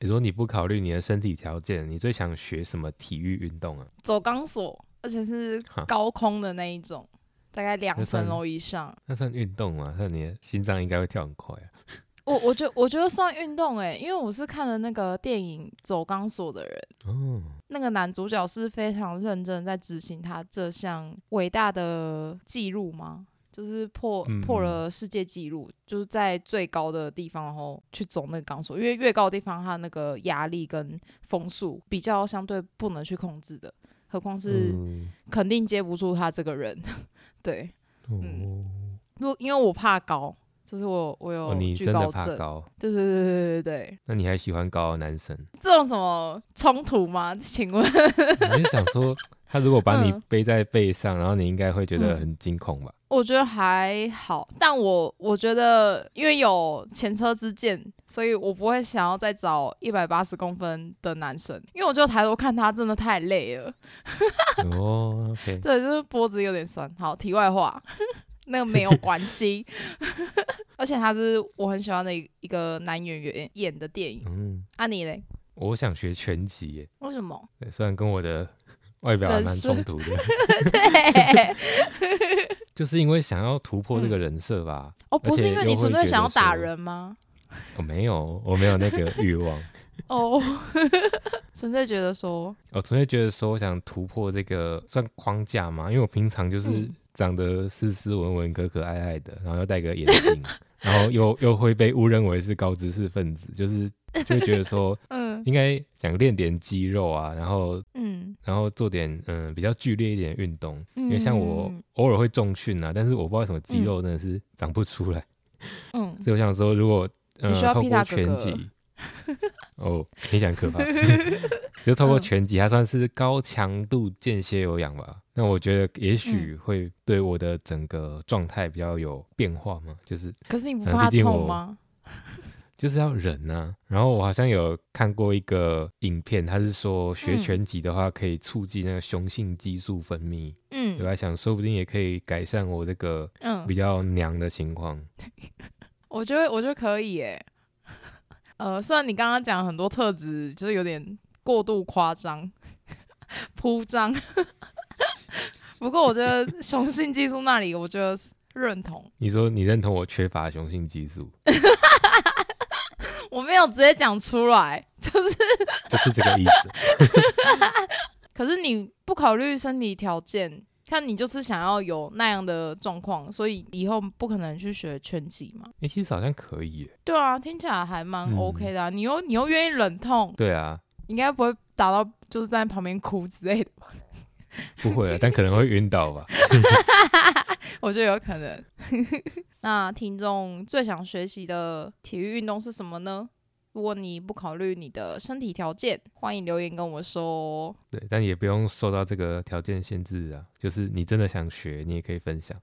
你说你不考虑你的身体条件，你最想学什么体育运动啊？走钢索，而且是高空的那一种，大概两层楼以上。那算运动吗？那你的心脏应该会跳很快啊。我我觉我觉得算运动诶，因为我是看了那个电影《走钢索的人》，哦，那个男主角是非常认真在执行他这项伟大的记录吗？就是破嗯破了世界纪录，就是在最高的地方，然后去走那个钢索，因为越高的地方，它那个压力跟风速比较相对不能去控制的，何况是嗯肯定接不住他这个人。对，嗯，如因为我怕高，就是我我哦，有惧高症？对对对对对对，那你还喜欢高的男生？这种什么冲突吗？请问？我就想说，他如果把你嗯背在背上，然后你应该会觉得嗯很惊恐吧？我觉得还好，但我我觉得因为有前车之鉴，所以我不会想要再找一百八十公分的男生，因为我就抬头看他真的太累了，哦 对，就是脖子有点酸。好，题外话，那个没有关系，而且他是我很喜欢的一一个男演员演的电影。嗯，啊，你嘞？我想学拳击耶，为什么？对虽然跟我的外表还蛮冲突的，对，就是因为想要突破这个人设吧。哦，不是因为你纯粹想要打人吗？我没有，我没有那个欲望。哦，纯粹觉得说，我纯粹觉得说，我想突破这个算框架嘛，因为我平常就是嗯长得斯斯文文、可可爱爱的，然后又戴个眼镜，然后又又会被误认为是高知识分子，就是就会觉得说嗯应该想练点肌肉啊，然后嗯，然后做点嗯比较剧烈一点的运动，因为像我嗯。偶尔会重训啊，但是我不知道为什么肌肉真的是长不出来，嗯，所以我想说，如果呃你需要透过拳击，哦，你想可怕，就透过嗯。拳击，它算是高强度间歇有氧吧。那我觉得也许嗯。会对我的整个状态比较有变化嘛，就是可是你不呃怕痛吗？就是要忍啊。然后我好像有看过一个影片，他是说学嗯拳击的话可以促进那个雄性激素分泌，嗯我嗯在想说不定也可以改善我这个嗯比，较娘的情况。我觉得我觉得可以耶。呃，虽然你刚刚讲很多特质，就是有点过度夸张、铺张，不过我觉得雄性激素那里，我觉得是认同。你说你认同我缺乏雄性激素，我没有直接讲出来，就是，就是这个意思。可是你不考虑身体条件，看你就是想要有那样的状况，所以以后不可能去学拳击嘛。哎、其实好像可以耶。对啊，听起来还蛮嗯 OK 的、啊你又你又愿意忍痛，对啊，应该不会打到就是在旁边哭之类的吧？不会啊，但可能会晕倒吧。我觉得有可能。那听众最想学习的体育运动是什么呢？如果你不考虑你的身体条件，欢迎留言跟我说。对，但也不用受到这个条件限制啊。就是你真的想学，你也可以分享。